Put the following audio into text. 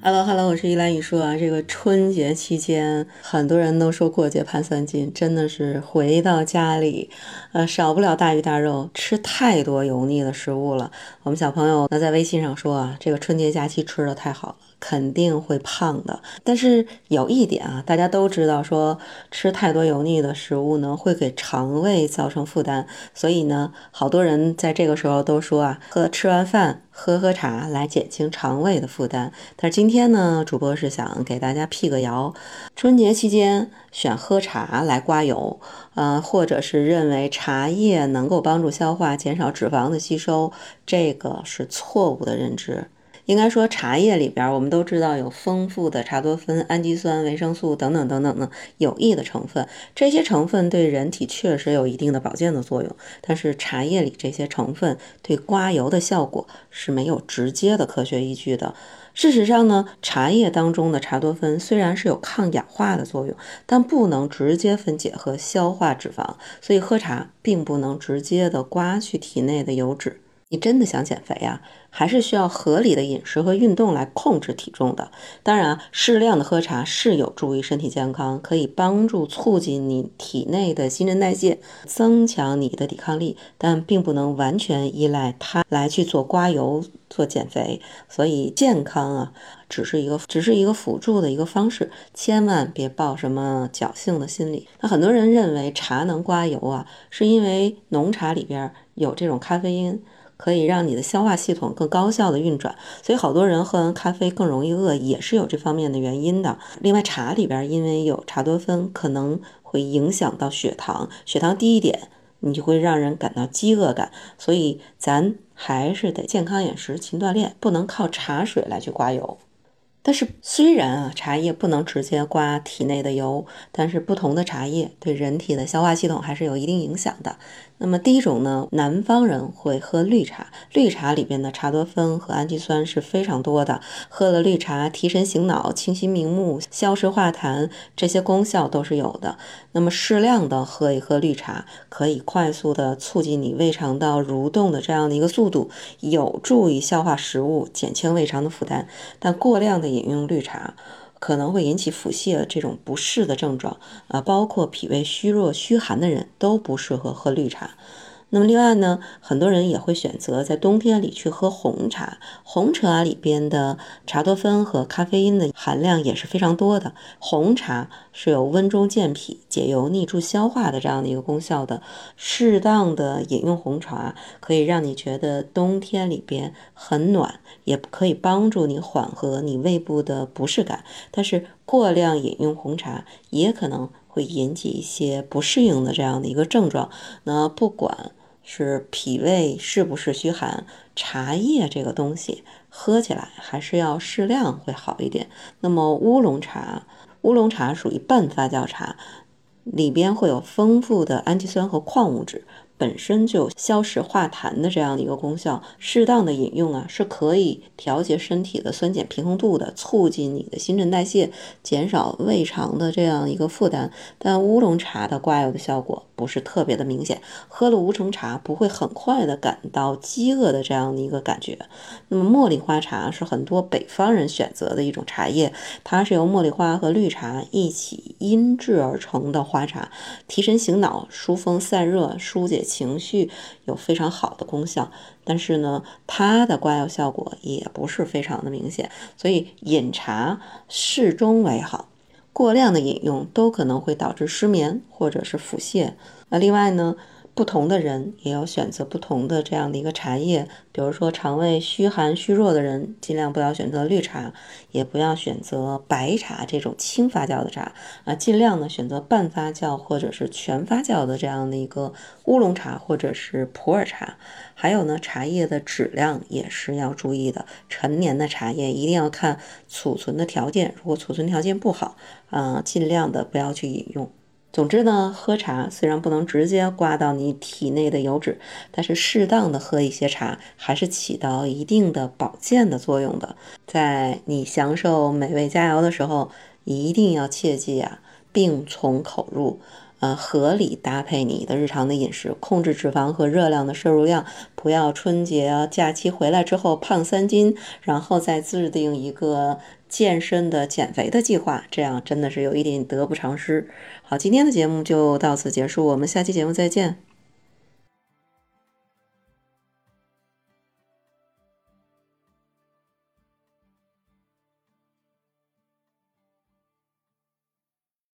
Hello，Hello，我是依兰雨说啊。这个春节期间，很多人都说过节盼三斤，真的是回到家里，呃，少不了大鱼大肉，吃太多油腻的食物了。我们小朋友那在微信上说啊，这个春节假期吃的太好了。肯定会胖的，但是有一点啊，大家都知道，说吃太多油腻的食物呢，会给肠胃造成负担，所以呢，好多人在这个时候都说啊，喝吃完饭喝喝茶来减轻肠胃的负担。但是今天呢，主播是想给大家辟个谣，春节期间选喝茶来刮油，呃，或者是认为茶叶能够帮助消化、减少脂肪的吸收，这个是错误的认知。应该说，茶叶里边我们都知道有丰富的茶多酚、氨基酸、维生素等等等等的有益的成分，这些成分对人体确实有一定的保健的作用。但是茶叶里这些成分对刮油的效果是没有直接的科学依据的。事实上呢，茶叶当中的茶多酚虽然是有抗氧化的作用，但不能直接分解和消化脂肪，所以喝茶并不能直接的刮去体内的油脂。你真的想减肥呀？还是需要合理的饮食和运动来控制体重的。当然，适量的喝茶是有助于身体健康，可以帮助促进你体内的新陈代谢，增强你的抵抗力，但并不能完全依赖它来去做刮油、做减肥。所以健康啊，只是一个只是一个辅助的一个方式，千万别抱什么侥幸的心理。那很多人认为茶能刮油啊，是因为浓茶里边有这种咖啡因。可以让你的消化系统更高效的运转，所以好多人喝完咖啡更容易饿，也是有这方面的原因的。另外，茶里边因为有茶多酚，可能会影响到血糖，血糖低一点，你就会让人感到饥饿感。所以咱还是得健康饮食、勤锻炼，不能靠茶水来去刮油。但是虽然啊，茶叶不能直接刮体内的油，但是不同的茶叶对人体的消化系统还是有一定影响的。那么第一种呢，南方人会喝绿茶，绿茶里边的茶多酚和氨基酸是非常多的，喝了绿茶提神醒脑、清晰明目、消食化痰这些功效都是有的。那么适量的喝一喝绿茶，可以快速的促进你胃肠道蠕动的这样的一个速度，有助于消化食物，减轻胃肠的负担。但过量的饮饮用绿茶。可能会引起腹泻这种不适的症状啊，包括脾胃虚弱、虚寒的人都不适合喝绿茶。那么另外呢，很多人也会选择在冬天里去喝红茶。红茶里边的茶多酚和咖啡因的含量也是非常多的。红茶是有温中健脾、解油腻、助消化的这样的一个功效的。适当的饮用红茶，可以让你觉得冬天里边很暖，也可以帮助你缓和你胃部的不适感。但是过量饮用红茶也可能会引起一些不适应的这样的一个症状。那不管。是脾胃是不是虚寒？茶叶这个东西喝起来还是要适量会好一点。那么乌龙茶，乌龙茶属于半发酵茶，里边会有丰富的氨基酸和矿物质。本身就消食化痰的这样的一个功效，适当的饮用啊，是可以调节身体的酸碱平衡度的，促进你的新陈代谢，减少胃肠的这样一个负担。但乌龙茶的刮油的效果不是特别的明显，喝了乌龙茶不会很快的感到饥饿的这样的一个感觉。那么茉莉花茶是很多北方人选择的一种茶叶，它是由茉莉花和绿茶一起阴制而成的花茶，提神醒脑、疏风散热、疏解。情绪有非常好的功效，但是呢，它的刮药效果也不是非常的明显，所以饮茶适中为好，过量的饮用都可能会导致失眠或者是腹泻。那另外呢？不同的人也要选择不同的这样的一个茶叶，比如说肠胃虚寒虚弱的人，尽量不要选择绿茶，也不要选择白茶这种轻发酵的茶啊，尽量呢选择半发酵或者是全发酵的这样的一个乌龙茶或者是普洱茶。还有呢，茶叶的质量也是要注意的，陈年的茶叶一定要看储存的条件，如果储存条件不好，啊，尽量的不要去饮用。总之呢，喝茶虽然不能直接刮到你体内的油脂，但是适当的喝一些茶，还是起到一定的保健的作用的。在你享受美味佳肴的时候，一定要切记啊，病从口入。呃，合理搭配你的日常的饮食，控制脂肪和热量的摄入量，不要春节假期回来之后胖三斤，然后再制定一个健身的减肥的计划，这样真的是有一点得不偿失。好，今天的节目就到此结束，我们下期节目再见。